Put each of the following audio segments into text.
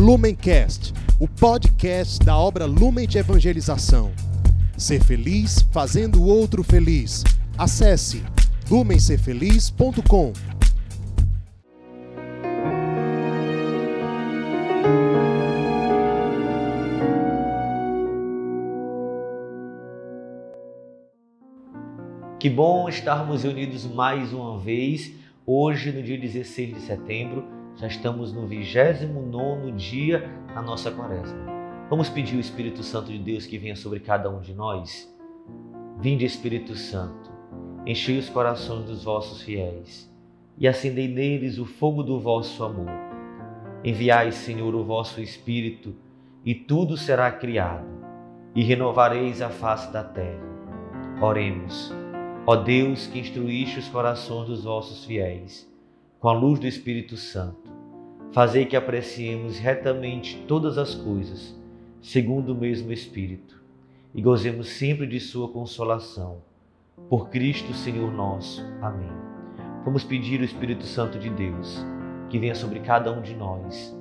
Lumencast, o podcast da obra Lumen de Evangelização. Ser feliz fazendo o outro feliz. Acesse lumencerfeliz.com. Que bom estarmos reunidos mais uma vez, hoje no dia 16 de setembro, já estamos no 29 dia da nossa quaresma. Vamos pedir o Espírito Santo de Deus que venha sobre cada um de nós? Vinde Espírito Santo, enchei os corações dos vossos fiéis e acendei neles o fogo do vosso amor. Enviai, Senhor, o vosso Espírito e tudo será criado e renovareis a face da terra. Oremos. Ó Deus, que instruíste os corações dos vossos fiéis, com a luz do Espírito Santo, fazei que apreciemos retamente todas as coisas, segundo o mesmo Espírito, e gozemos sempre de Sua consolação. Por Cristo, Senhor nosso. Amém. Vamos pedir o Espírito Santo de Deus, que venha sobre cada um de nós.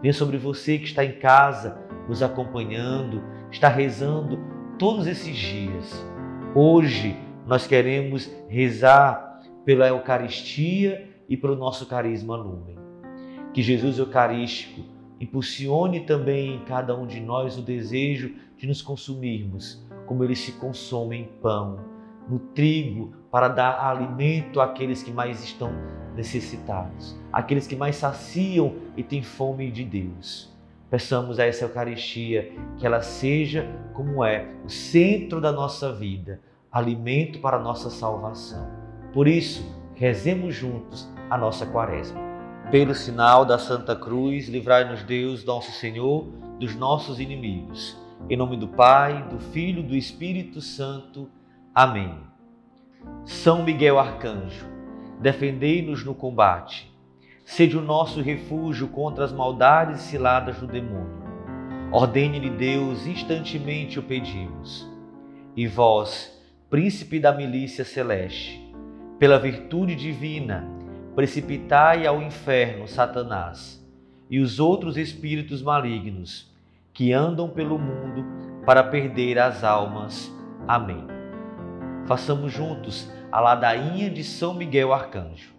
Venha sobre você que está em casa, nos acompanhando, está rezando todos esses dias. Hoje, nós queremos rezar pela Eucaristia e pelo nosso carisma lumen. Que Jesus Eucarístico impulsione também em cada um de nós o desejo de nos consumirmos como ele se consome em pão, no trigo, para dar alimento àqueles que mais estão necessitados, aqueles que mais saciam e têm fome de Deus. Peçamos a essa Eucaristia que ela seja como é o centro da nossa vida, alimento para a nossa salvação. Por isso, rezemos juntos a nossa quaresma. Pelo sinal da Santa Cruz, livrai-nos Deus, nosso Senhor, dos nossos inimigos. Em nome do Pai, do Filho e do Espírito Santo. Amém. São Miguel Arcanjo, defendei-nos no combate. Sede o nosso refúgio contra as maldades ciladas do demônio. Ordene-lhe Deus, instantemente o pedimos. E vós, príncipe da milícia celeste, pela virtude divina, precipitai ao inferno Satanás e os outros espíritos malignos que andam pelo mundo para perder as almas. Amém. Façamos juntos a ladainha de São Miguel Arcanjo.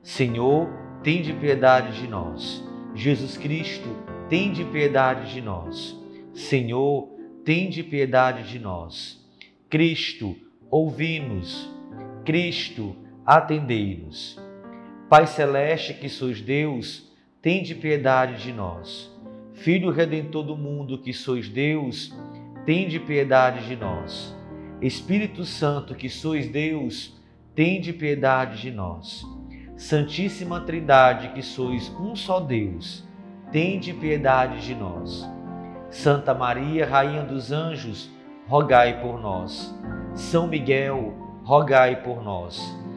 Senhor, tende piedade de nós. Jesus Cristo, tende piedade de nós. Senhor, tende piedade de nós. Cristo, ouvi-nos. Cristo, atendei-nos. Pai celeste que sois Deus, tende piedade de nós. Filho redentor do mundo que sois Deus, tende piedade de nós. Espírito Santo que sois Deus, tende piedade de nós. Santíssima Trindade que sois um só Deus, tende piedade de nós. Santa Maria, Rainha dos Anjos, rogai por nós. São Miguel, rogai por nós.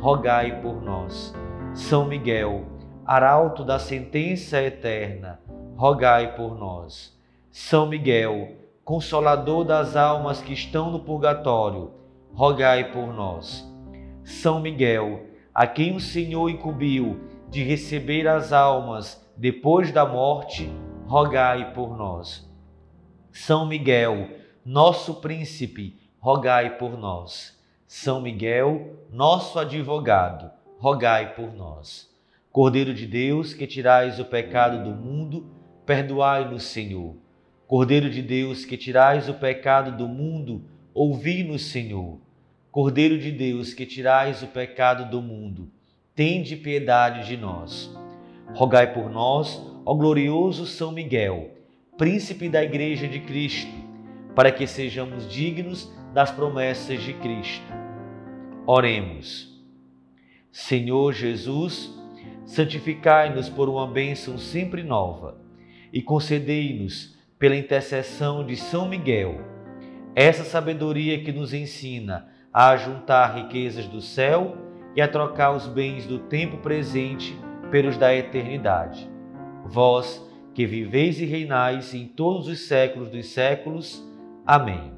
rogai por nós. São Miguel, arauto da sentença eterna, rogai por nós. São Miguel, Consolador das almas que estão no purgatório, rogai por nós. São Miguel, a quem o Senhor incumbiu de receber as almas depois da morte, rogai por nós. São Miguel, nosso príncipe, rogai por nós. São Miguel, nosso advogado, rogai por nós. Cordeiro de Deus, que tirais o pecado do mundo, perdoai-nos, Senhor. Cordeiro de Deus, que tirais o pecado do mundo, ouvi-nos, Senhor. Cordeiro de Deus, que tirais o pecado do mundo, tende piedade de nós. Rogai por nós, ó glorioso São Miguel, príncipe da Igreja de Cristo, para que sejamos dignos das promessas de Cristo. Oremos. Senhor Jesus, santificai-nos por uma bênção sempre nova e concedei-nos, pela intercessão de São Miguel, essa sabedoria que nos ensina a juntar riquezas do céu e a trocar os bens do tempo presente pelos da eternidade. Vós que viveis e reinais em todos os séculos dos séculos. Amém.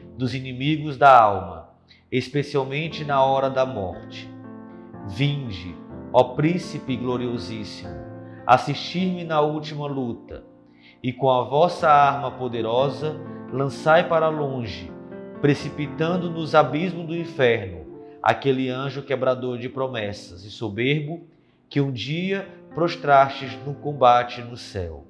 dos inimigos da alma especialmente na hora da morte. Vinde, ó Príncipe gloriosíssimo, assistir-me na última luta, e com a vossa arma poderosa lançai para longe, precipitando nos abismos do inferno, aquele anjo quebrador de promessas e soberbo que um dia prostrastes no combate no céu.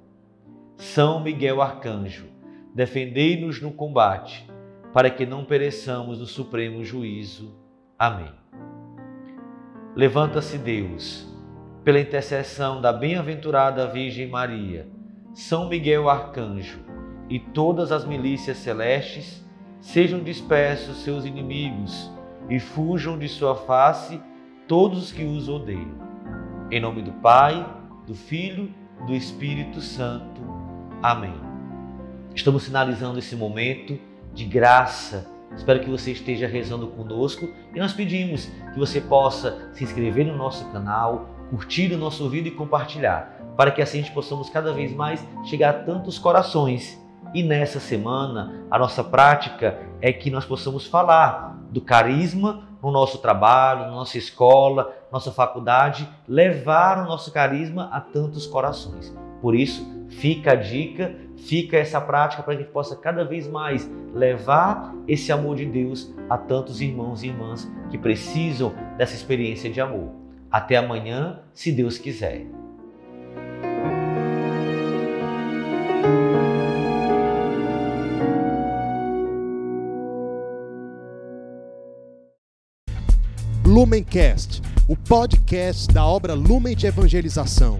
São Miguel Arcanjo, defendei-nos no combate para que não pereçamos no supremo juízo. Amém. Levanta-se Deus, pela intercessão da bem-aventurada Virgem Maria, São Miguel Arcanjo e todas as milícias celestes, sejam dispersos seus inimigos e fujam de sua face todos os que os odeiam. Em nome do Pai, do Filho, do Espírito Santo. Amém. Estamos finalizando esse momento de graça. Espero que você esteja rezando conosco e nós pedimos que você possa se inscrever no nosso canal, curtir o nosso vídeo e compartilhar, para que assim a gente possamos cada vez mais chegar a tantos corações. E nessa semana, a nossa prática é que nós possamos falar do carisma no nosso trabalho, na nossa escola, nossa faculdade, levar o nosso carisma a tantos corações. Por isso, fica a dica fica essa prática para que a gente possa cada vez mais levar esse amor de Deus a tantos irmãos e irmãs que precisam dessa experiência de amor. Até amanhã, se Deus quiser. Lumencast, o podcast da obra Lumen de Evangelização.